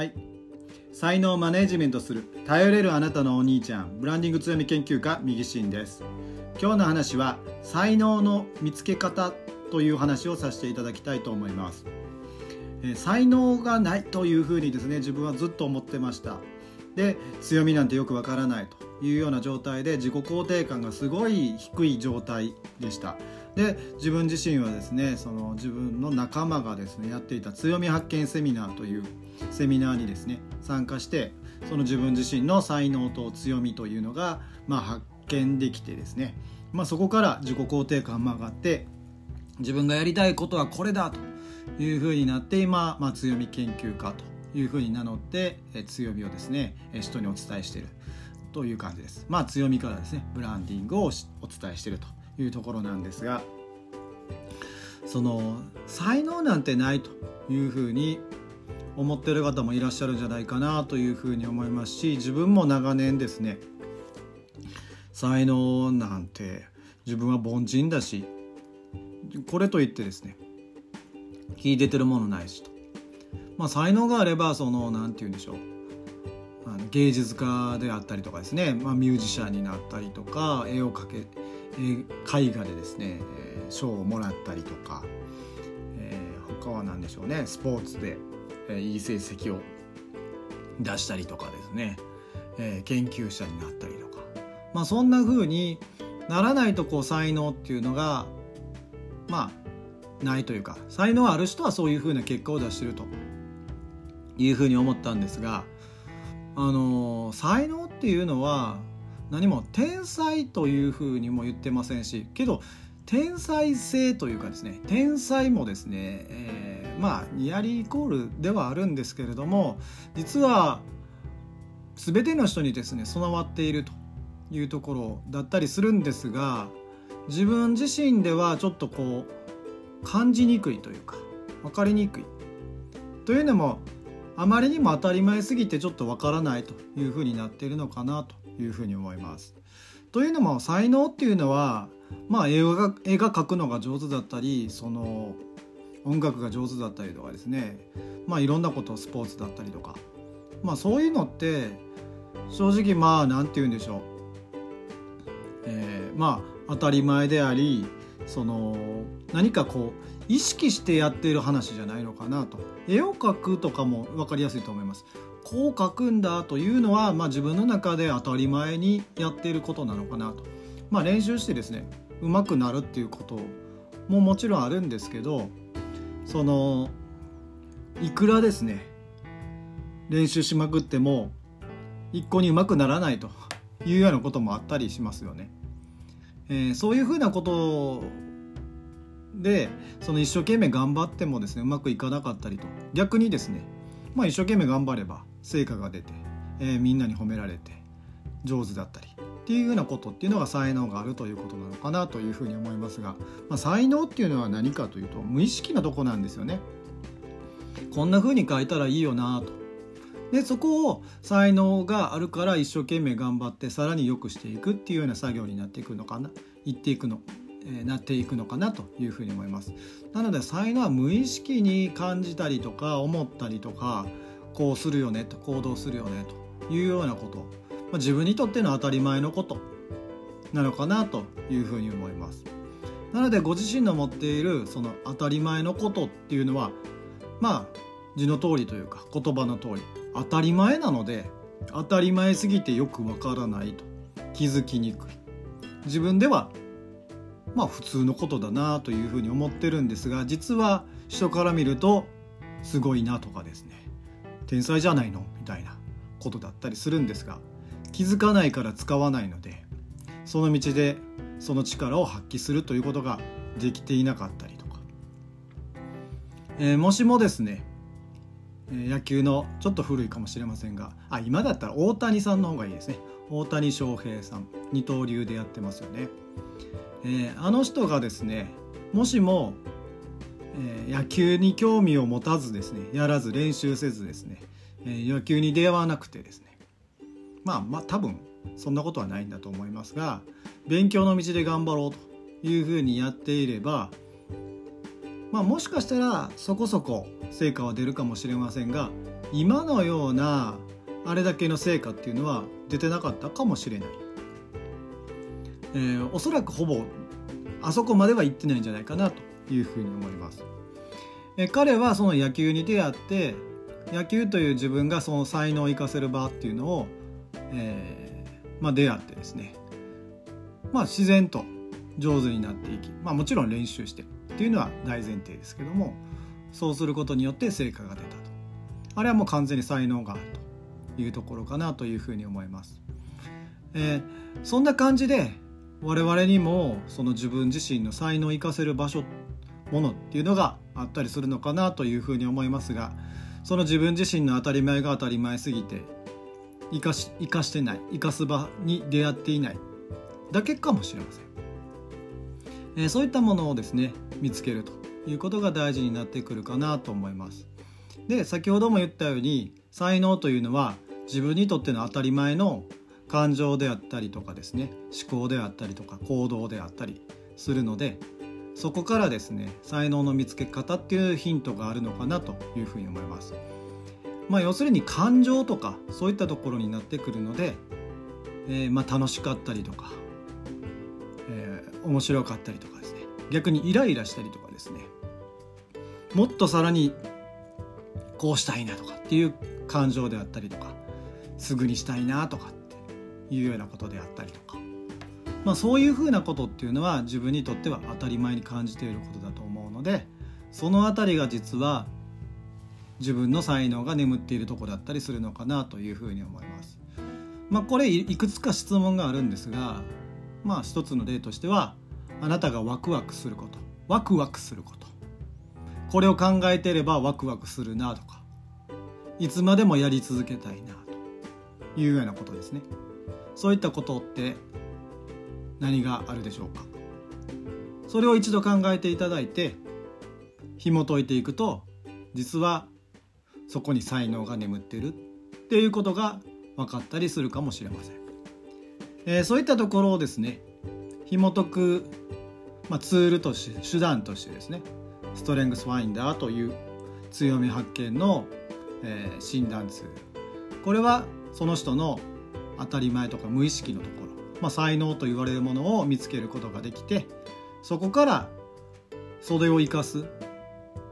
はい。才能マネジメントする頼れるあなたのお兄ちゃんブランディング強み研究家右進です。今日の話は才能の見つけ方という話をさせていただきたいと思います。え才能がないというふうにですね自分はずっと思ってました。で強みなんてよくわからないというような状態で自己肯定感がすごい低い状態でした。で自分自身はですねその自分の仲間がですねやっていた強み発見セミナーというセミナーにですね参加してその自分自身の才能と強みというのが、まあ、発見できてですね、まあ、そこから自己肯定感も上がって自分がやりたいことはこれだというふうになって今、まあ、強み研究家というふうに名乗って強みをですね人にお伝えしているという感じです。まあ強みからですねブランディングをお伝えしているというところなんですがその才能なんてないというふうに思ってる方もいらっしゃるんじゃないかなというふうに思いますし自分も長年ですね才能なんて自分は凡人だしこれといってですね秀でてるものないしと。まあ才能があればその何て言うんでしょう芸術家であったりとかですね、まあ、ミュージシャンになったりとか絵を描け絵画でですね賞をもらったりとか、えー、他は何でしょうねスポーツで、え、いい成績を出したりとかですね、え、研究者になったりとか。まあそんな風にならないとこう才能っていうのがまあないというか才能ある人はそういう風な結果を出してるという風に思ったんですがあの才能っていうのは何も天才というふうにも言ってませんしけど天才性というかですね天才もですね、えー、まあニアリーイコールではあるんですけれども実は全ての人にですね備わっているというところだったりするんですが自分自身ではちょっとこう感じにくいというか分かりにくいというのもあまりにも当たり前すぎてちょっと分からないというふうになっているのかなというふうに思います。というのも才能っていうのはまあ絵が絵が描くのが上手だったりその音楽が上手だったりとかですね。まあいろんなことスポーツだったりとか。まあそういうのって正直まあ何て言うんでしょう、えー、まあ当たり前でありその何かこう意識してやっている話じゃないのかなと。絵を描くとかも分かりやすいと思います。こう書くんだというのは、まあ、自分の中で当たり前にやっていることなのかなと、まあ、練習してですね上手くなるっていうことももちろんあるんですけどそのいくらですね練習しまくっても一向に上手くならないというようなこともあったりしますよね。えー、そういうふうなことでその一生懸命頑張ってもですねうまくいかなかったりと逆にですねまあ一生懸命頑張れば成果が出て、えー、みんなに褒められて上手だったりっていうようなことっていうのが才能があるということなのかなというふうに思いますが、まあ、才能っていうのは何かというと無意識なとこなんですよね。こんな風に書いたらいいよなと。でそこを才能があるから一生懸命頑張ってさらに良くしていくっていうような作業になっていくのかな言っていくの、え、なっていくのかなというふうに思います。なので才能は無意識に感じたりとか思ったりとかこうするよねと行動するよねというようなこと、まあ、自分にとっての当たり前のこと。なのかなというふうに思います。なのでご自身の持っているその当たり前のことっていうのはまあ字の通りというか言葉の通り当たり前なので当たり前すぎてよくわからないと。気づきにくい。自分ではまあ普通のことだなというふうに思ってるんですが実は人から見るとすごいなとかですね。天才じゃないの？みたいなことだったりするんですが気づかないから使わないのでその道でその力を発揮するということができていなかったりとか、えー、もしもですね野球のちょっと古いかもしれませんがあ今だったら大谷さんの方がいいですね。大谷翔平さん二刀流でやってますよね、えー、あの人がですねもしもえー、野球に興味を持たずですねやらず練習せずですね、えー、野球に出会わなくてですね。まあまあ多分そんなことはないんだと思いますが勉強の道で頑張ろうというふうにやっていればまあもしかしたらそこそこ成果は出るかもしれませんが今のようなあれだけの成果っていうのは出てなかったかもしれない、えー、おそらくほぼあそこまでは行ってないんじゃないかなというふうに思います、え、彼はその野球に出会って野球という自分がその才能を生かせる場っていうのを、えー、まあ、出会ってですね。まあ自然と上手になっていき、まあ、もちろん練習してっていうのは大前提ですけどもそうすることによって成果が出たと。あれはもう完全に才能があるというところかなというふうに思います。えー、そんな感じで我々にもその自分自身の才能を生かせる場所ものっていうのがあったりするのかなというふうに思いますがその自分自身の当たり前が当たり前すぎて生かし生かしてない生かす場に出会っていない。だけかもしれません、えー、そういったものをですね見つけるということが大事になってくるかなと思います。で先ほども言ったように才能というのは自分にとっての当たり前の感情であったりとかですね思考であったりとか行動であったりするのでそこからですね才能の見つけ方っていうヒントがあるのかなというふうに思います。まあ、要するに感情とかそういったところになってくるので、えー、まあ楽しかったりとか、えー、面白かったりとかですね。逆にイライラしたりとかですね。もっとさらにこうしたいなとかっていう感情であったりとかすぐにしたいなとかっていうようなことであったりとか。まあ、そういうふうなことっていうのは自分にとっては当たり前に感じていることだと思うのでその辺りが実は自分の才能が眠っているとこだったりするのかなというふうに思います。まあ、これいくつか質問があるんですが、まあ、一つの例としてはあなたがワクワクすることワクワクすることこれを考えていればワクワクするなとかいつまでもやり続けたいなというようなことですねそういったことって何があるでしょうか？それを一度考えていただいて紐解いていくと実はそこに才能が眠ってるっていうことが分かったりするかもしれません、えー、そういったところをですね紐解く、まあ、ツールとして手段としてですねストレングスファインダーという強み発見の、えー、診断ツール。これはその人の当たり前とか無意識のところまあ、才能と言われるものを見つけることができてそこからそれを生かす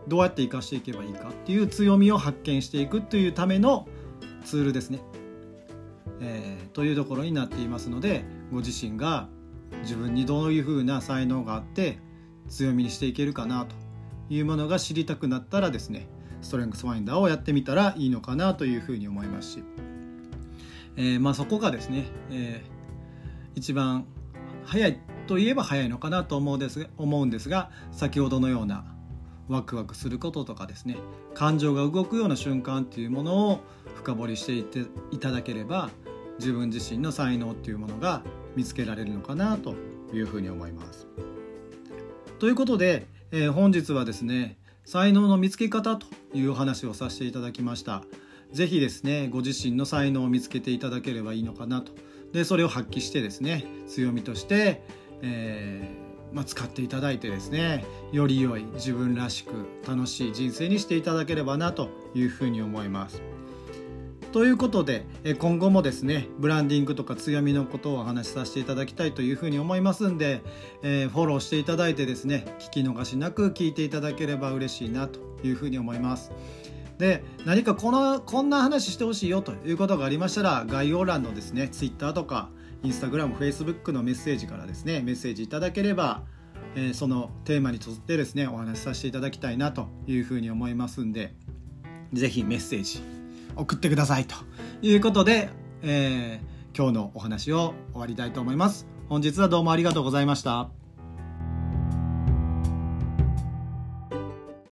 どうやって生かしていけばいいかっていう強みを発見していくというためのツールですね。えー、というところになっていますのでご自身が自分にどういうふうな才能があって強みにしていけるかなというものが知りたくなったらですねストレングスファインダーをやってみたらいいのかなというふうに思いますし、えー、まあそこがですね、えー一番早いといえば早いのかなと思うんです思うんですが先ほどのようなワクワクすることとかですね感情が動くような瞬間っていうものを深掘りしていっていただければ自分自身の才能っていうものが見つけられるのかなというふうに思います。ということで、えー、本日はですね才能の見つけ方というお話をさせていただきました。是非ですねご自身の才能を見つけていただければいいのかなとでそれを発揮してですね強みとして、えー、まあ、使っていただいてですねより良い自分らしく楽しい人生にしていただければなというふうに思います。ということで今後もですねブランディングとか強みのことをお話しさせていただきたいというふうに思いますんで、えー、フォローしていただいてですね聞き逃しなく聞いていただければ嬉しいなというふうに思います。で何かこのこんな話してほしいよということがありましたら概要欄のですね Twitter とか Instagram、Facebook のメッセージからですねメッセージいただければ、えー、そのテーマに沿ってですねお話しさせていただきたいなというふうに思いますんで是非メッセージ送ってくださいということで、えー、今日のお話を終わりたいと思います。本日はどうもありがとうございました。